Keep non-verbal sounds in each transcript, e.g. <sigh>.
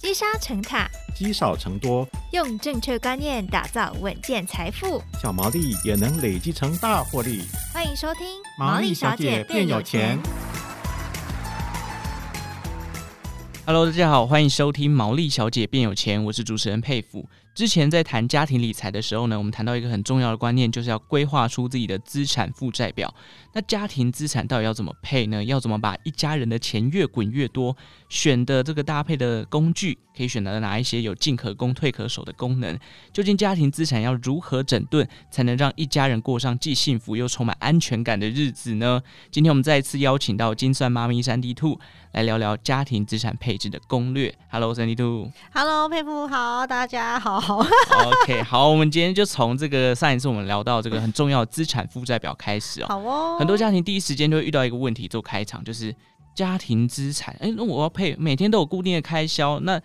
积沙成塔，积少成多，用正确观念打造稳健财富，小毛利也能累积成大获利。欢迎收听《毛利小姐变有钱》。Hello，大家好，欢迎收听《毛利小姐变有钱》，我是主持人沛甫。之前在谈家庭理财的时候呢，我们谈到一个很重要的观念，就是要规划出自己的资产负债表。那家庭资产到底要怎么配呢？要怎么把一家人的钱越滚越多？选的这个搭配的工具，可以选择哪一些有进可攻、退可守的功能？究竟家庭资产要如何整顿，才能让一家人过上既幸福又充满安全感的日子呢？今天我们再一次邀请到精算妈咪珊迪兔来聊聊家庭资产配置的攻略。Hello，珊迪兔。Hello，沛甫好，大家好。OK，<laughs> 好，我们今天就从这个上一次我们聊到这个很重要的资产负债表开始哦。好哦。很多家庭第一时间就会遇到一个问题，做开场就是家庭资产。哎，那我要配，每天都有固定的开销，那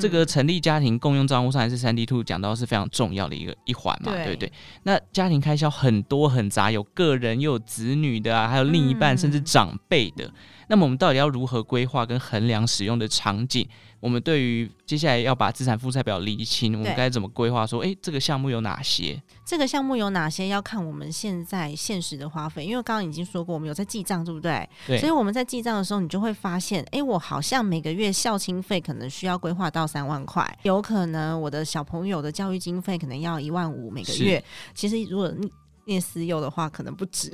这个成立家庭共用账户上，还是珊迪兔讲到是非常重要的一个一环嘛，对，对不对？那家庭开销很多很杂，有个人又有子女的啊，还有另一半、嗯、甚至长辈的。那么我们到底要如何规划跟衡量使用的场景？我们对于接下来要把资产负债表厘清，我们该怎么规划？说，哎，这个项目有哪些？这个项目有哪些？要看我们现在现实的花费，因为刚刚已经说过，我们有在记账，对不对？对。所以我们在记账的时候，你就会发现，哎，我好像每个月孝亲费可能需要规划到三万块，有可能我的小朋友的教育经费可能要一万五每个月。其实如果你念私幼的话可能不止，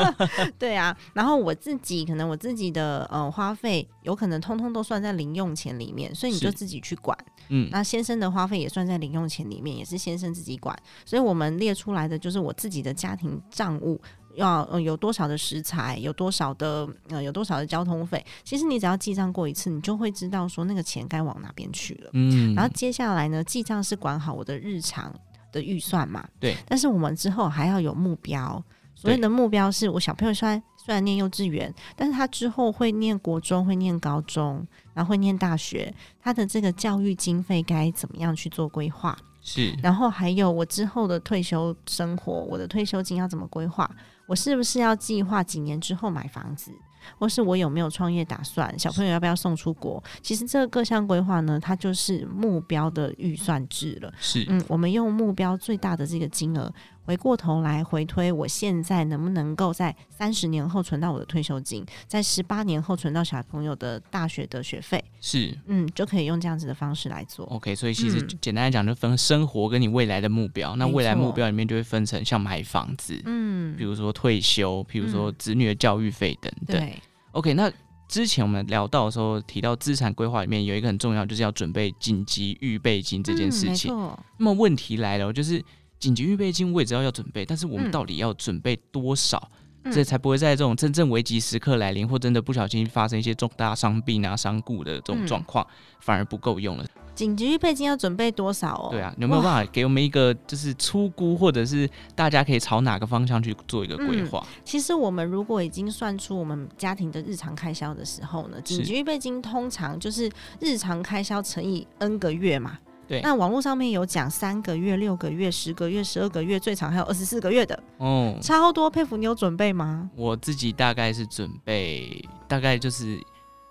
<laughs> 对啊。然后我自己可能我自己的呃花费有可能通通都算在零用钱里面，所以你就自己去管。嗯，那先生的花费也算在零用钱里面，也是先生自己管。所以我们列出来的就是我自己的家庭账务要呃有多少的食材，有多少的呃有多少的交通费。其实你只要记账过一次，你就会知道说那个钱该往哪边去了。嗯，然后接下来呢，记账是管好我的日常的预算嘛，对，但是我们之后还要有目标，所谓的目标是我小朋友虽然虽然念幼稚园，但是他之后会念国中，会念高中，然后会念大学，他的这个教育经费该怎么样去做规划？是，然后还有我之后的退休生活，我的退休金要怎么规划？我是不是要计划几年之后买房子？或是我有没有创业打算？小朋友要不要送出国？其实这个各项规划呢，它就是目标的预算制了。是，嗯，我们用目标最大的这个金额，回过头来回推，我现在能不能够在三十年后存到我的退休金，在十八年后存到小朋友的大学的学费？是，嗯，就可以用这样子的方式来做。OK，所以其实简单来讲，就分生活跟你未来的目标。嗯、那未来目标里面就会分成像买房子，嗯，比如说退休，比如说子女的教育费等等。对。OK，那之前我们聊到的时候提到资产规划里面有一个很重要，就是要准备紧急预备金这件事情。嗯、那么问题来了，就是紧急预备金我也知道要准备，但是我们到底要准备多少？嗯这才不会在这种真正危急时刻来临，或真的不小心发生一些重大伤病啊、伤故的这种状况，反而不够用了。紧急预备金要准备多少哦？对啊，有没有办法给我们一个就是初估，或者是大家可以朝哪个方向去做一个规划？其实我们如果已经算出我们家庭的日常开销的时候呢，紧急预备金通常就是日常开销乘以 N 个月嘛。对，那网络上面有讲三个月、六个月、十个月、十二个月，最长还有二十四个月的，哦，超多。佩服，你有准备吗？我自己大概是准备大概就是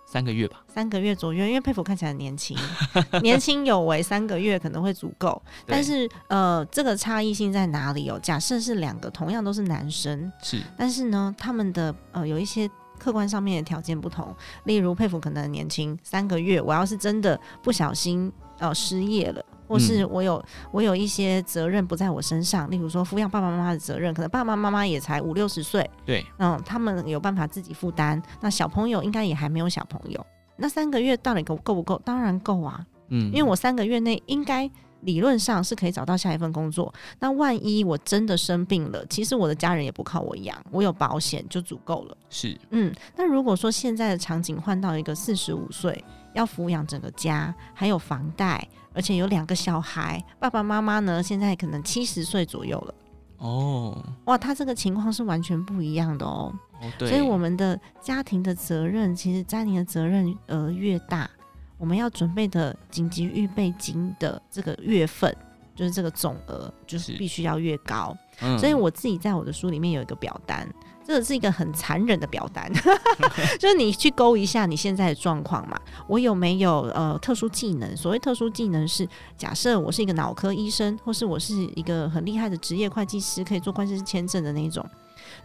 三个月吧，三个月左右。因为佩服看起来很年轻，<laughs> 年轻有为，三个月可能会足够。但是呃，这个差异性在哪里哦？假设是两个同样都是男生，是，但是呢，他们的呃有一些客观上面的条件不同。例如佩服可能很年轻，三个月，我要是真的不小心。哦，失业了，或是我有、嗯、我有一些责任不在我身上，例如说抚养爸爸妈妈的责任，可能爸爸妈妈也才五六十岁，对，嗯，他们有办法自己负担，那小朋友应该也还没有小朋友，那三个月到底够够不够？当然够啊，嗯，因为我三个月内应该理论上是可以找到下一份工作，那万一我真的生病了，其实我的家人也不靠我养，我有保险就足够了，是，嗯，那如果说现在的场景换到一个四十五岁。要抚养整个家，还有房贷，而且有两个小孩，爸爸妈妈呢，现在可能七十岁左右了。哦，哇，他这个情况是完全不一样的哦。哦，对。所以我们的家庭的责任，其实家庭的责任额越大，我们要准备的紧急预备金的这个月份，就是这个总额，就是必须要越高。嗯。所以我自己在我的书里面有一个表单。这是一个很残忍的表单，<laughs> 就是你去勾一下你现在的状况嘛。我有没有呃特殊技能？所谓特殊技能是，假设我是一个脑科医生，或是我是一个很厉害的职业会计师，可以做会计师签证的那种，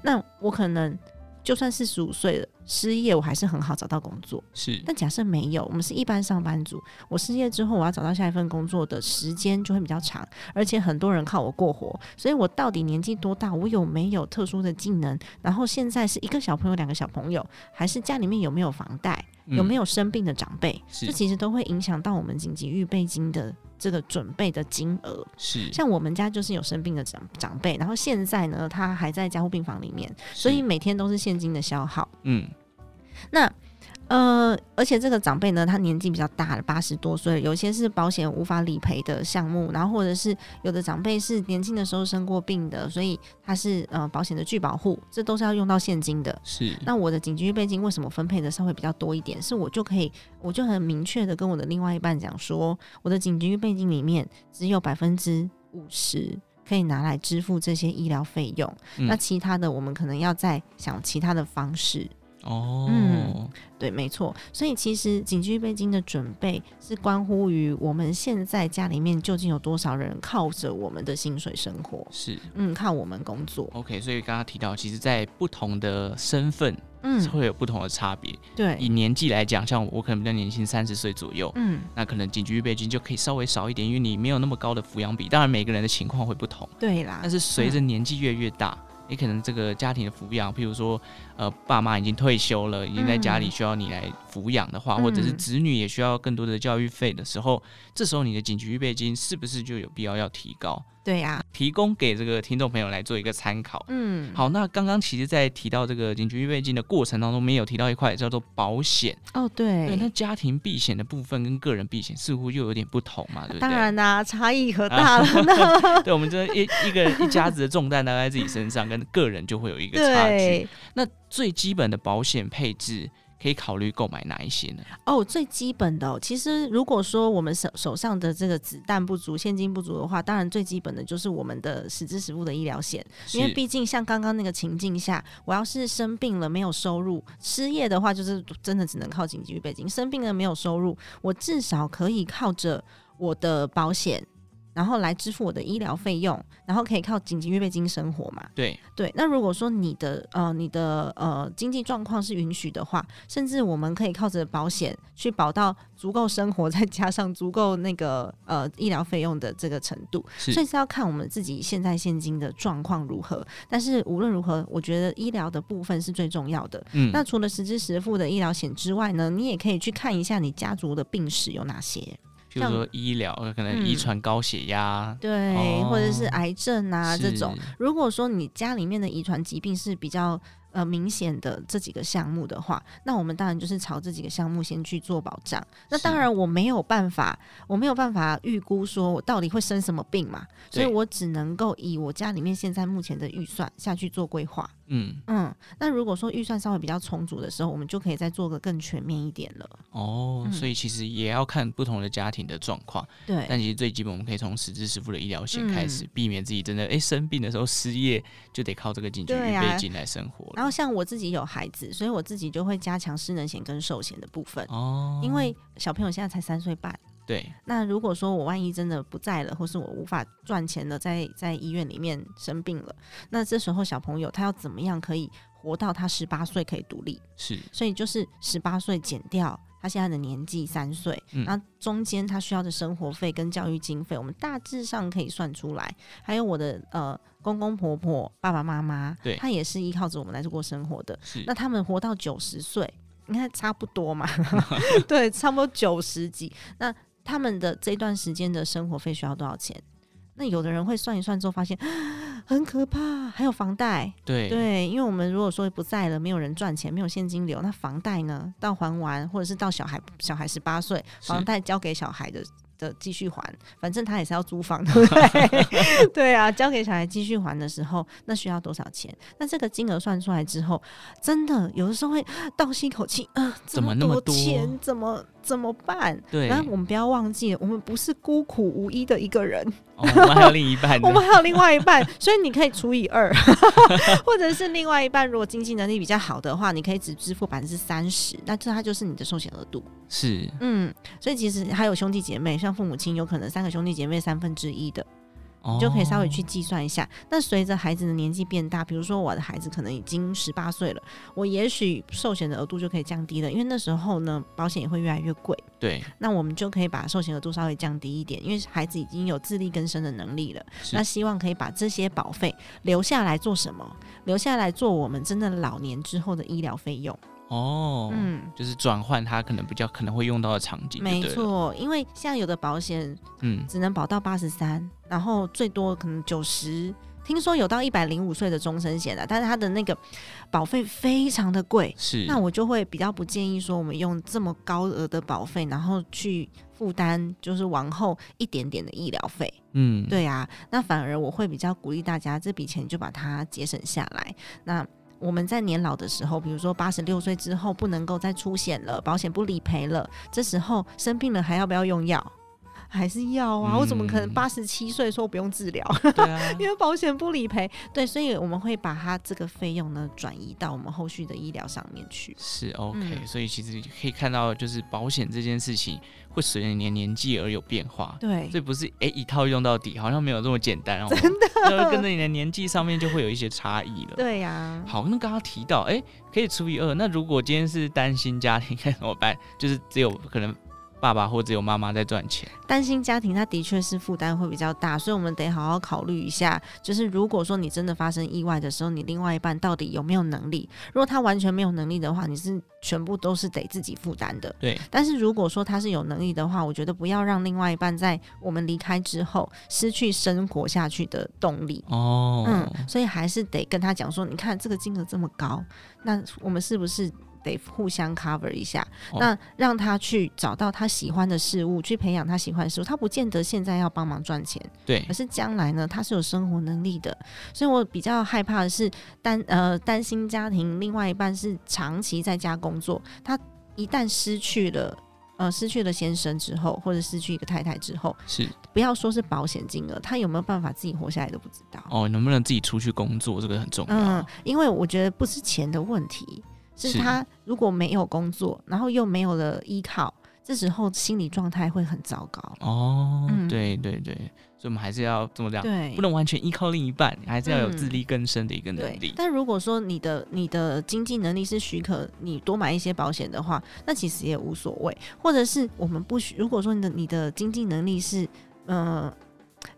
那我可能。就算四十五岁了，失业我还是很好找到工作。是，但假设没有，我们是一般上班族，我失业之后我要找到下一份工作的时间就会比较长，而且很多人靠我过活，所以我到底年纪多大？我有没有特殊的技能？然后现在是一个小朋友，两个小朋友，还是家里面有没有房贷？有没有生病的长辈？这、嗯、其实都会影响到我们紧急预备金的。这个准备的金额是，像我们家就是有生病的长长辈，然后现在呢，他还在加护病房里面，所以每天都是现金的消耗。嗯，那。呃，而且这个长辈呢，他年纪比较大了，八十多岁，有些是保险无法理赔的项目，然后或者是有的长辈是年轻的时候生过病的，所以他是呃保险的拒保户，这都是要用到现金的。是。那我的紧急预备金为什么分配的稍微比较多一点？是我就可以，我就很明确的跟我的另外一半讲说，我的紧急预备金里面只有百分之五十可以拿来支付这些医疗费用，嗯，那其他的我们可能要再想其他的方式。哦，嗯，对，没错，所以其实紧急预备金的准备是关乎于我们现在家里面究竟有多少人靠着我们的薪水生活，是，嗯，靠我们工作。OK，所以刚刚提到，其实，在不同的身份，嗯，会有不同的差别。对，以年纪来讲，像我可能比较年轻，三十岁左右，嗯，那可能紧急预备金就可以稍微少一点，因为你没有那么高的抚养比。当然，每个人的情况会不同，对啦。但是随着年纪越越大。嗯你可能这个家庭的抚养，譬如说，呃，爸妈已经退休了，已经在家里需要你来抚养的话，嗯，或者是子女也需要更多的教育费的时候，这时候你的紧急预备金是不是就有必要要提高？对呀、啊，提供给这个听众朋友来做一个参考。嗯，好，那刚刚其实，在提到这个紧急预备金的过程当中，没有提到一块叫做保险。哦，对，对，那家庭避险的部分跟个人避险似乎又有点不同嘛，对不对？当然啦、啊，差异可大了呢。啊、<laughs> <laughs> 对，我们这一一个一家子的重担搭在自己身上，跟个人就会有一个差距。那最基本的保险配置。可以考虑购买哪一些呢？哦，最基本的、哦，其实如果说我们手手上的这个子弹不足、现金不足的话，当然最基本的就是我们的实支实付的医疗险，因为毕竟像刚刚那个情境下，我要是生病了没有收入，失业的话就是真的只能靠紧急预备金；生病了没有收入，我至少可以靠着我的保险。然后来支付我的医疗费用，然后可以靠紧急预备金生活嘛？对对。那如果说你的呃你的呃经济状况是允许的话，甚至我们可以靠着保险去保到足够生活，再加上足够那个 <laughs> 呃医疗费用的这个程度。所以是要看我们自己现在现金的状况如何。但是无论如何，我觉得医疗的部分是最重要的。嗯。那除了实支实付的医疗险之外呢，你也可以去看一下你家族的病史有哪些。比如说医疗，可能遗传高血压、嗯，对、哦，或者是癌症啊这种。如果说你家里面的遗传疾病是比较。呃，明显的这几个项目的话，那我们当然就是朝这几个项目先去做保障。那当然我没有办法，我没有办法预估说我到底会生什么病嘛，所以我只能够以我家里面现在目前的预算下去做规划。嗯嗯，那如果说预算稍微比较充足的时候，我们就可以再做个更全面一点了。哦，嗯、所以其实也要看不同的家庭的状况。对，但其实最基本我们可以从实支实付的医疗险开始，嗯、避免自己真的哎生病的时候失业，就得靠这个紧急预备金来生活。然后像我自己有孩子，所以我自己就会加强失能险跟寿险的部分哦。因为小朋友现在才三岁半，对。那如果说我万一真的不在了，或是我无法赚钱了，在在医院里面生病了，那这时候小朋友他要怎么样可以活到他十八岁可以独立？是。所以就是十八岁减掉他现在的年纪三岁，那、嗯、中间他需要的生活费跟教育经费，我们大致上可以算出来。还有我的呃。公公婆婆、爸爸妈妈，对，他也是依靠着我们来过生活的。是，那他们活到九十岁，应该差不多嘛？<laughs> 对，差不多九十几。那他们的这段时间的生活费需要多少钱？那有的人会算一算之后发现 <gasps> 很可怕，还有房贷。对对，因为我们如果说不在了，没有人赚钱，没有现金流，那房贷呢？到还完，或者是到小孩小孩十八岁，房贷交给小孩的的继续还，反正他也是要租房，对不对？对啊，交给小孩继续还的时候，那需要多少钱？那这个金额算出来之后，真的有的时候会倒吸一口气，啊、呃，怎么那么多钱？怎么怎么办？对，然后我们不要忘记了，我们不是孤苦无依的一个人，哦、我们还有另一半，<laughs> 我们还有另外一半，所以你可以除以二，<laughs> 或者是另外一半如果经济能力比较好的话，你可以只支付百分之三十，那这它就是你的寿险额度。是，嗯，所以其实还有兄弟姐妹，像父母亲有可能三个兄弟姐妹三分之一的，你就可以稍微去计算一下。那随着孩子的年纪变大，比如说我的孩子可能已经十八岁了，我也许寿险的额度就可以降低了，因为那时候呢，保险也会越来越贵。对，那我们就可以把寿险额度稍微降低一点，因为孩子已经有自力更生的能力了。那希望可以把这些保费留下来做什么？留下来做我们真的老年之后的医疗费用。哦，嗯，就是转换它可能比较可能会用到的场景。没错，因为像有的保险，嗯，只能保到八十三，然后最多可能九十，听说有到一百零五岁的终身险的，但是它的那个保费非常的贵。是，那我就会比较不建议说我们用这么高额的保费，然后去负担就是往后一点点的医疗费。嗯，对啊，那反而我会比较鼓励大家这笔钱就把它节省下来。那我们在年老的时候，比如说八十六岁之后不能够再出险了，保险不理赔了，这时候生病了还要不要用药？还是要啊！嗯、我怎么可能八十七岁说不用治疗？<laughs> 对啊，因为保险不理赔。对，所以我们会把它这个费用呢转移到我们后续的医疗上面去。是 OK，、嗯、所以其实可以看到，就是保险这件事情会随着你的年纪而有变化。对，所以不是哎一套用到底，好像没有这么简单哦。真的，跟着你的年纪上面就会有一些差异了。对呀、啊。好，那刚刚提到哎，可以除以二。那如果今天是单亲家庭该怎么办？就是只有可能。爸爸或者有妈妈在赚钱，单亲家庭他的确是负担会比较大，所以我们得好好考虑一下。就是如果说你真的发生意外的时候，你另外一半到底有没有能力？如果他完全没有能力的话，你是全部都是得自己负担的。对。但是如果说他是有能力的话，我觉得不要让另外一半在我们离开之后失去生活下去的动力。哦。嗯，所以还是得跟他讲说，你看这个金额这么高，那我们是不是？得互相 cover 一下，哦、那让他去找到他喜欢的事物，去培养他喜欢的事物。他不见得现在要帮忙赚钱，对，可是将来呢，他是有生活能力的。所以我比较害怕的是担呃担心家庭，另外一半是长期在家工作，他一旦失去了呃失去了先生之后，或者失去一个太太之后，是不要说是保险金额，他有没有办法自己活下来都不知道。哦，能不能自己出去工作，这个很重要。嗯，因为我觉得不是钱的问题。是他如果没有工作，然后又没有了依靠，这时候心理状态会很糟糕。哦，嗯、对对对，所以我们还是要这么讲，对，不能完全依靠另一半，还是要有自力更生的一个能力。嗯、但如果说你的你的经济能力是许可你多买一些保险的话，那其实也无所谓。或者是我们不许，如果说你的你的经济能力是，嗯、呃，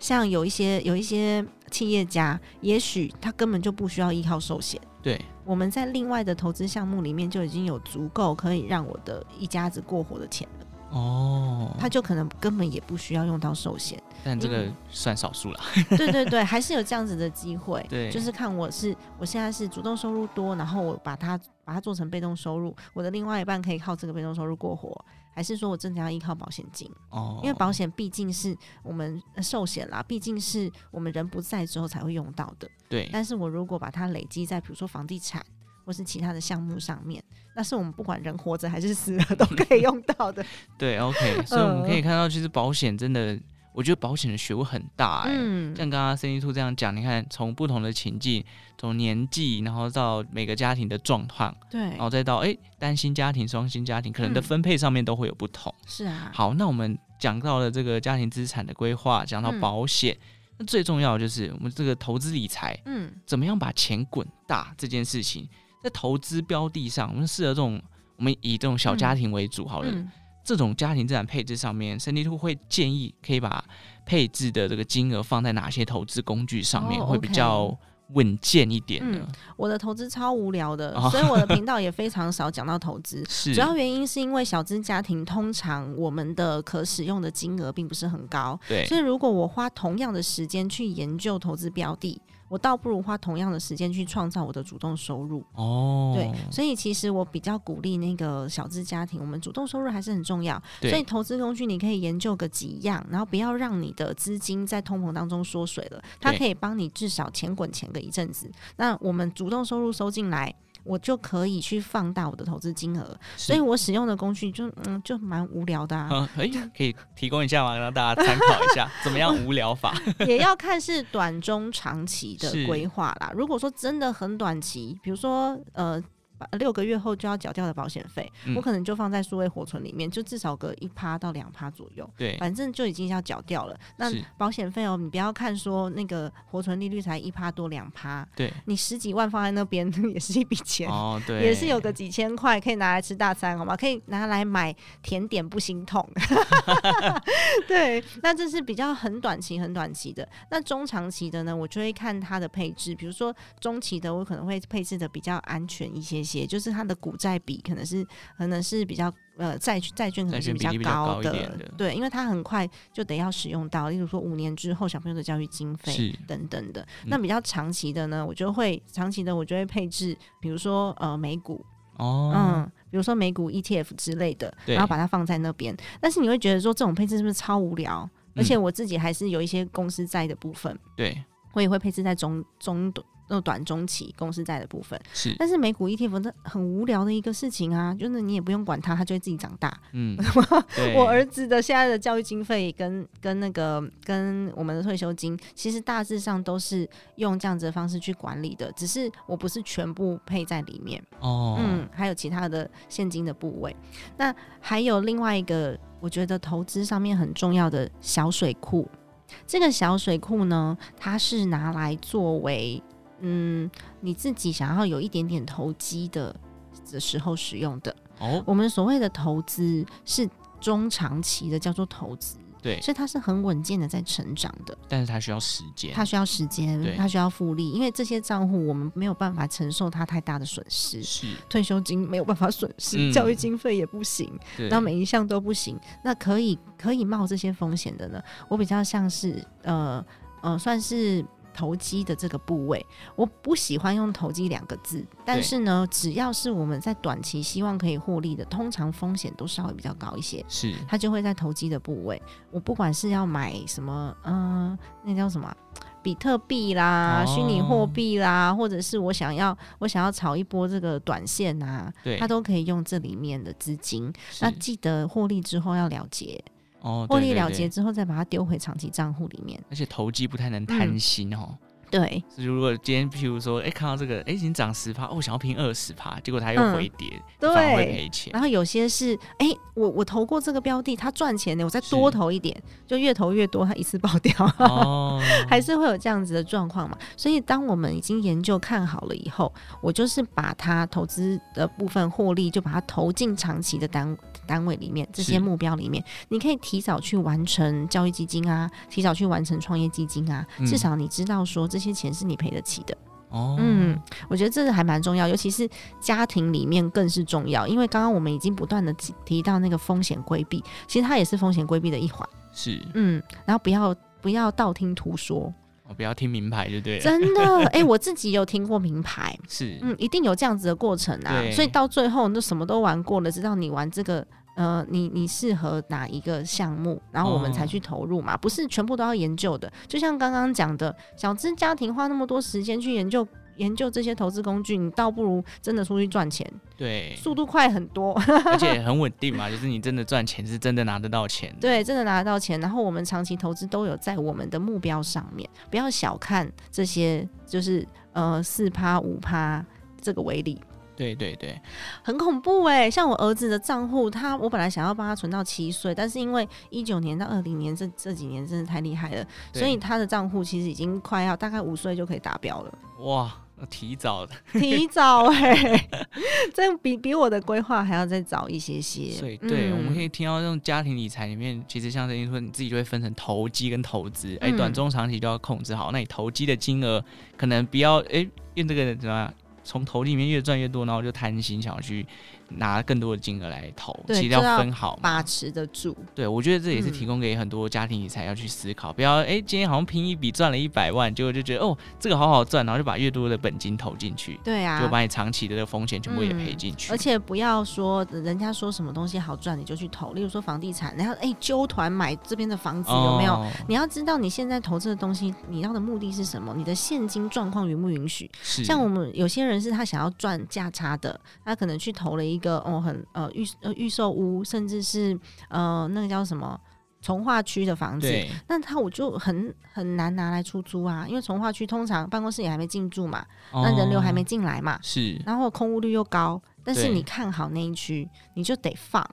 像有一些有一些企业家，也许他根本就不需要依靠寿险。对，我们在另外的投资项目里面就已经有足够可以让我的一家子过活的钱了。哦，他就可能根本也不需要用到寿险，但这个算少数了。对对对，还是有这样子的机会。<laughs> 对，就是看我是我现在是主动收入多，然后我把它把它做成被动收入，我的另外一半可以靠这个被动收入过活。还是说我真的要依靠保险金？哦，因为保险毕竟是我们寿险啦，毕竟是我们人不在之后才会用到的。对。但是我如果把它累积在比如说房地产或是其他的项目上面，那是我们不管人活着还是死了都可以用到的。<laughs> 对，OK。<laughs> 所以我们可以看到，其实保险真的。我觉得保险的学问很大哎、欸，嗯、像刚刚 Sandy 这样讲，你看从不同的情境，从年纪，然后到每个家庭的状况，对，然后再到哎单亲家庭、双薪家庭，可能的分配上面都会有不同。是啊、嗯，好，那我们讲到了这个家庭资产的规划，讲到保险，嗯、那最重要的就是我们这个投资理财，嗯，怎么样把钱滚大这件事情，在投资标的上，我们适合这种，我们以这种小家庭为主，好了。嗯这种家庭资产配置上面，Sandy2 会建议可以把配置的这个金额放在哪些投资工具上面，会比较稳健一点呢？嗯，我的投资超无聊的，所以我的频道也非常少讲到投资。<laughs> 是，主要原因是因为小资家庭通常我们的可使用的金额并不是很高，对，所以如果我花同样的时间去研究投资标的。我倒不如花同样的时间去创造我的主动收入。哦，对，所以其实我比较鼓励那个小资家庭，我们主动收入还是很重要。所以投资工具你可以研究个几样，然后不要让你的资金在通膨当中缩水了，它可以帮你至少钱滚钱个一阵子。那我们主动收入收进来。我就可以去放大我的投资金额，所以我使用的工具就嗯就蛮无聊的啊。可以可以提供一下吗？让大家参考一下，<laughs> 怎么样无聊法？<laughs> 也要看是短中长期的规划啦。如果说真的很短期，比如说呃。六个月后就要缴掉的保险费，嗯、我可能就放在数位活存里面，就至少个一趴到两趴左右。对，反正就已经要缴掉了。那保险费哦，你不要看说那个活存利率才一趴多两趴，对，你十几万放在那边 <laughs> 也是一笔钱哦，对，也是有个几千块可以拿来吃大餐，好吗？可以拿来买甜点不心痛。<laughs> 对，那这是比较很短期、很短期的。那中长期的呢，我就会看它的配置，比如说中期的，我可能会配置的比较安全一些。些就是它的股债比可能是可能是比较呃债债券可能是比较高的，的对，因为它很快就得要使用到，例如说五年之后小朋友的教育经费等等的。嗯、那比较长期的呢，我就会长期的我就会配置，比如说呃美股哦，嗯，比如说美股 ETF 之类的，然后把它放在那边。但是你会觉得说这种配置是不是超无聊？嗯、而且我自己还是有一些公司债的部分，对我也会配置在中中短。那短中期公司债的部分是，但是美股 ETF 那很无聊的一个事情啊，就是你也不用管它，它就会自己长大。<laughs> 嗯，我儿子的现在的教育经费跟跟那个跟我们的退休金，其实大致上都是用这样子的方式去管理的，只是我不是全部配在里面。哦，嗯，还有其他的现金的部位。那还有另外一个，我觉得投资上面很重要的小水库，这个小水库呢，它是拿来作为。嗯，你自己想要有一点点投机的的时候使用的哦。我们所谓的投资是中长期的，叫做投资，对，所以它是很稳健的在成长的。但是它需要时间，它需要时间，它需要复利，因为这些账户我们没有办法承受它太大的损失，是退休金没有办法损失，嗯、教育经费也不行，对然后每一项都不行。那可以可以冒这些风险的呢？我比较像是呃呃，算是。投机的这个部位，我不喜欢用投机两个字，但是呢，只要是我们在短期希望可以获利的，通常风险都稍微比较高一些，是。它就会在投机的部位。我不管是要买什么，嗯、呃，那叫什么，比特币啦，虚拟货币啦，或者是我想要我想要炒一波这个短线啊，对，它都可以用这里面的资金。那记得获利之后要了结。哦，获利了结之后再把它丢回长期账户里面，而且投机不太能贪心哦。嗯对，如果今天譬如说，哎，看到这个，哎，已经涨十趴，哦，我想要拼二十趴，结果它又回跌，反而会赔钱。然后有些是，哎，我我投过这个标的，它赚钱的，我再多投一点，就越投越多，它一次爆掉，哦，<laughs> 还是会有这样子的状况嘛。所以当我们已经研究看好了以后，我就是把它投资的部分获利，就把它投进长期的单单位里面，这些目标里面，你可以提早去完成教育基金啊，提早去完成创业基金啊，嗯、至少你知道说。这些钱是你赔得起的。哦，嗯，我觉得这个还蛮重要，尤其是家庭里面更是重要，因为刚刚我们已经不断的提提到那个风险规避，其实它也是风险规避的一环，是，嗯，然后不要不要道听途说，哦，不要听名牌就对了，真的，哎、欸，我自己有听过名牌，<laughs> 是，嗯，一定有这样子的过程啊，所以到最后你都什么都玩过了，知道你玩这个。呃，你你适合哪一个项目，然后我们才去投入嘛？哦、不是全部都要研究的。就像刚刚讲的，小资家庭花那么多时间去研究研究这些投资工具，你倒不如真的出去赚钱，对，速度快很多，<laughs> 而且很稳定嘛。就是你真的赚钱，是真的拿得到钱，对，真的拿得到钱。然后我们长期投资都有在我们的目标上面，不要小看这些，就是呃四趴五趴这个威力。对对对，很恐怖哎、欸！像我儿子的账户，他我本来想要帮他存到七岁，但是因为一九年到二零年这这几年真的太厉害了，所以他的账户其实已经快要大概五岁就可以达标了。哇，那提早的，提早哎、欸，<laughs> 这比比我的规划还要再早一些些。所以对，嗯、我们可以听到这种家庭理财里面，其实像等于说你自己就会分成投机跟投资，哎、嗯，短中长期都要控制好。那你投机的金额可能不要哎，用这个怎么样？从头里面越赚越多，然后就贪心想要去拿更多的金额来投，其实要分好，把持得住。对，我觉得这也是提供给很多家庭理财要去思考，嗯、不要哎，今天好像拼一笔赚了一百万，结果就觉得哦，这个好好赚，然后就把越多的本金投进去，对啊，就把你长期的这个风险全部也赔进去、嗯。而且不要说人家说什么东西好赚你就去投，例如说房地产，然后哎，揪团买这边的房子有没有、哦？你要知道你现在投资的东西，你要的目的是什么？你的现金状况允不允许？是。像我们有些人是他想要赚价差的，他可能去投了一个哦很呃预呃预售屋，甚至是呃那个叫什么从化区的房子，那他我就很很难拿来出租啊，因为从化区通常办公室也还没进驻嘛、哦，那人流还没进来嘛，是，然后空屋率又高，但是你看好那一区，你就得放，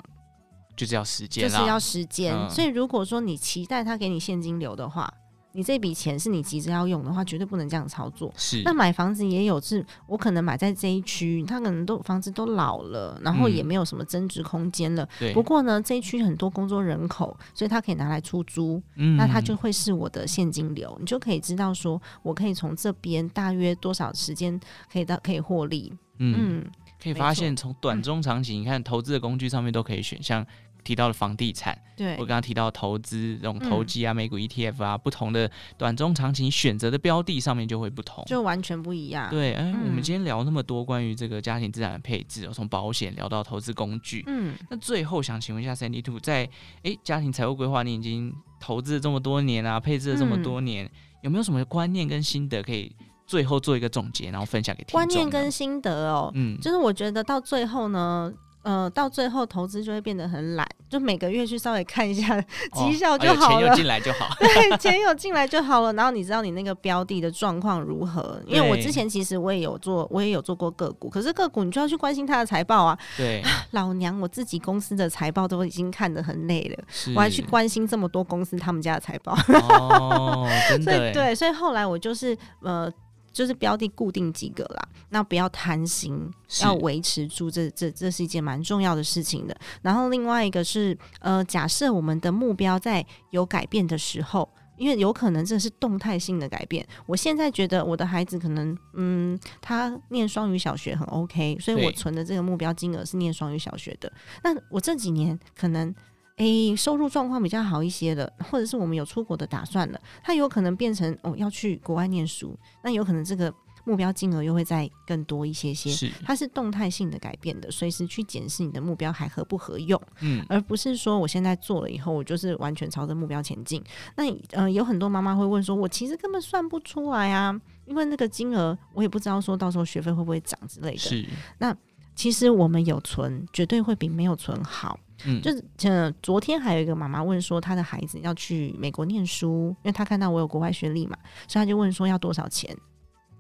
就是要时间，就是要时间、嗯，所以如果说你期待他给你现金流的话。你这笔钱是你急着要用的话，绝对不能这样操作。是。那买房子也有，是我可能买在这一区，它可能都房子都老了，然后也没有什么增值空间了。不过呢，这一区很多工作人口，所以它可以拿来出租。嗯。那它就会是我的现金流，你就可以知道说，我可以从这边大约多少时间可以到可以获利。嗯。嗯可以发现，从短中长期，你看投资的工具上面都可以选，像。提到了房地产，对，我刚刚提到投资这种投机啊、美股 ETF 啊，不同的短中长期选择的标的上面就会不同，就完全不一样。对，哎、欸，我们今天聊那么多关于这个家庭资产的配置，从保险聊到投资工具，嗯，那最后想请问一下，Sandy Two，在哎、欸、家庭财务规划，你已经投资了这么多年啊，配置了这么多年，有没有什么观念跟心得可以最后做一个总结，然后分享给？观念跟心得哦，嗯，就是我觉得到最后呢。呃，到最后投资就会变得很懒，就每个月去稍微看一下 <laughs> 绩效就好了，哦、钱有进来就好。对，钱有进来就好了。然后你知道你那个标的的状况如何？因为我之前其实我也有做，我也有做过个股，可是个股你就要去关心它的财报啊。对，<laughs> 老娘我自己公司的财报都已经看得很累了，我还去关心这么多公司他们家的财报。哦，真的。<laughs> 对，所以后来我就是呃。就是标的固定几个啦，那不要贪心，要维持住这，这这这是一件蛮重要的事情的。然后另外一个是，呃，假设我们的目标在有改变的时候，因为有可能这是动态性的改变。我现在觉得我的孩子可能，嗯，他念双语小学很 OK，所以我存的这个目标金额是念双语小学的。那我这几年可能。诶，收入状况比较好一些的，或者是我们有出国的打算了，它有可能变成哦要去国外念书，那有可能这个目标金额又会再更多一些些。是，它是动态性的改变的，随时去检视你的目标还合不合用，嗯，而不是说我现在做了以后，我就是完全朝着目标前进。那呃，有很多妈妈会问说，我其实根本算不出来啊，因为那个金额我也不知道说到时候学费会不会涨之类的。是，那其实我们有存，绝对会比没有存好。嗯，就是呃，昨天还有一个妈妈问说，她的孩子要去美国念书，因为她看到我有国外学历嘛，所以她就问说要多少钱。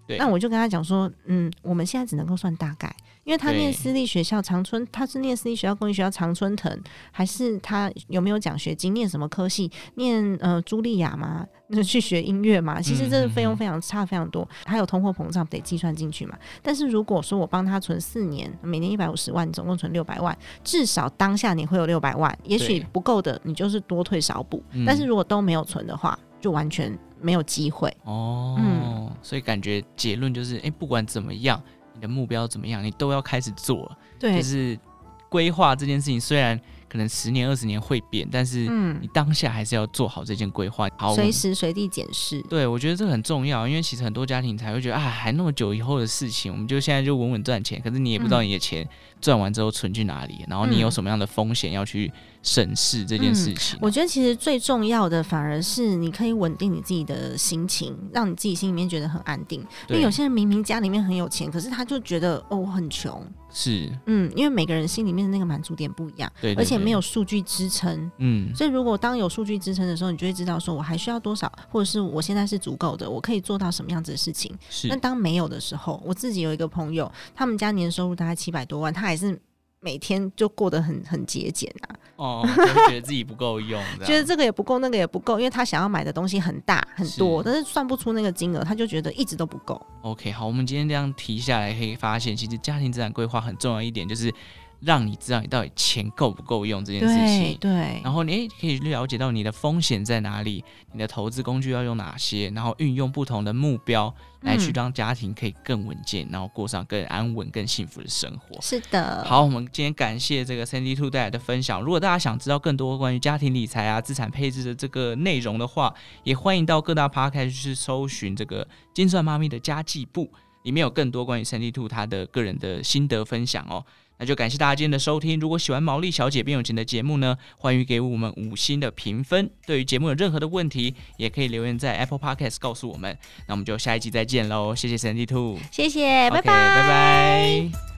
对，那我就跟她讲说，嗯，我们现在只能够算大概。因为他念私立学校长春，他是念私立学校公立学校长春藤，还是他有没有奖学金？念什么科系？念呃茱莉亚吗？那去学音乐嘛？其实这个费用非常差非常多，还有通货膨胀得计算进去嘛。但是如果说我帮他存四年，每年一百五十万，总共存六百万，至少当下你会有六百万。也许不够的，你就是多退少补。但是如果都没有存的话，就完全没有机会。哦，嗯，所以感觉结论就是，哎，不管怎么样。你的目标怎么样？你都要开始做，对，就是规划这件事情。虽然可能十年、二十年会变，但是你当下还是要做好这件规划，好，随时随地检视。对，我觉得这个很重要，因为其实很多家庭才会觉得啊，还那么久以后的事情，我们就现在就稳稳赚钱。可是你也不知道你的钱赚完之后存去哪里，然后你有什么样的风险要去审视这件事情。嗯，我觉得其实最重要的反而是你可以稳定你自己的心情，让你自己心里面觉得很安定。因为有些人明明家里面很有钱，可是他就觉得哦，我很穷。是，嗯，因为每个人心里面的那个满足点不一样，而且没有数据支撑，嗯，所以如果当有数据支撑的时候，你就会知道说我还需要多少，或者是我现在是足够的，我可以做到什么样子的事情。是，那当没有的时候，我自己有一个朋友，他们家年收入大概七百多万，他还是。每天就过得很很节俭啊，哦，就觉得自己不够用，觉得这个也不够，那个也不够，因为他想要买的东西很大很多，但是算不出那个金额，他就觉得一直都不够。OK，好，我们今天这样提下来，可以发现，其实家庭资产规划很重要一点就是。让你知道你到底钱够不够用这件事情。对，对然后你可以了解到你的风险在哪里，你的投资工具要用哪些，然后运用不同的目标来去让家庭可以更稳健，嗯、然后过上更安稳、更幸福的生活。是的。好，我们今天感谢这个 Sandy Two 带来的分享。如果大家想知道更多关于家庭理财啊、资产配置的这个内容的话，也欢迎到各大 Podcast 去搜寻这个“金算妈咪的家计部”。里面有更多关于 Sandy Two 他的个人的心得分享哦，那就感谢大家今天的收听。如果喜欢毛利小姐变有钱的节目呢，欢迎给我们五星的评分。对于节目有任何的问题，也可以留言在 Apple Podcast 告诉我们。那我们就下一集再见喽，谢谢 Sandy Two，谢谢，拜拜，拜拜。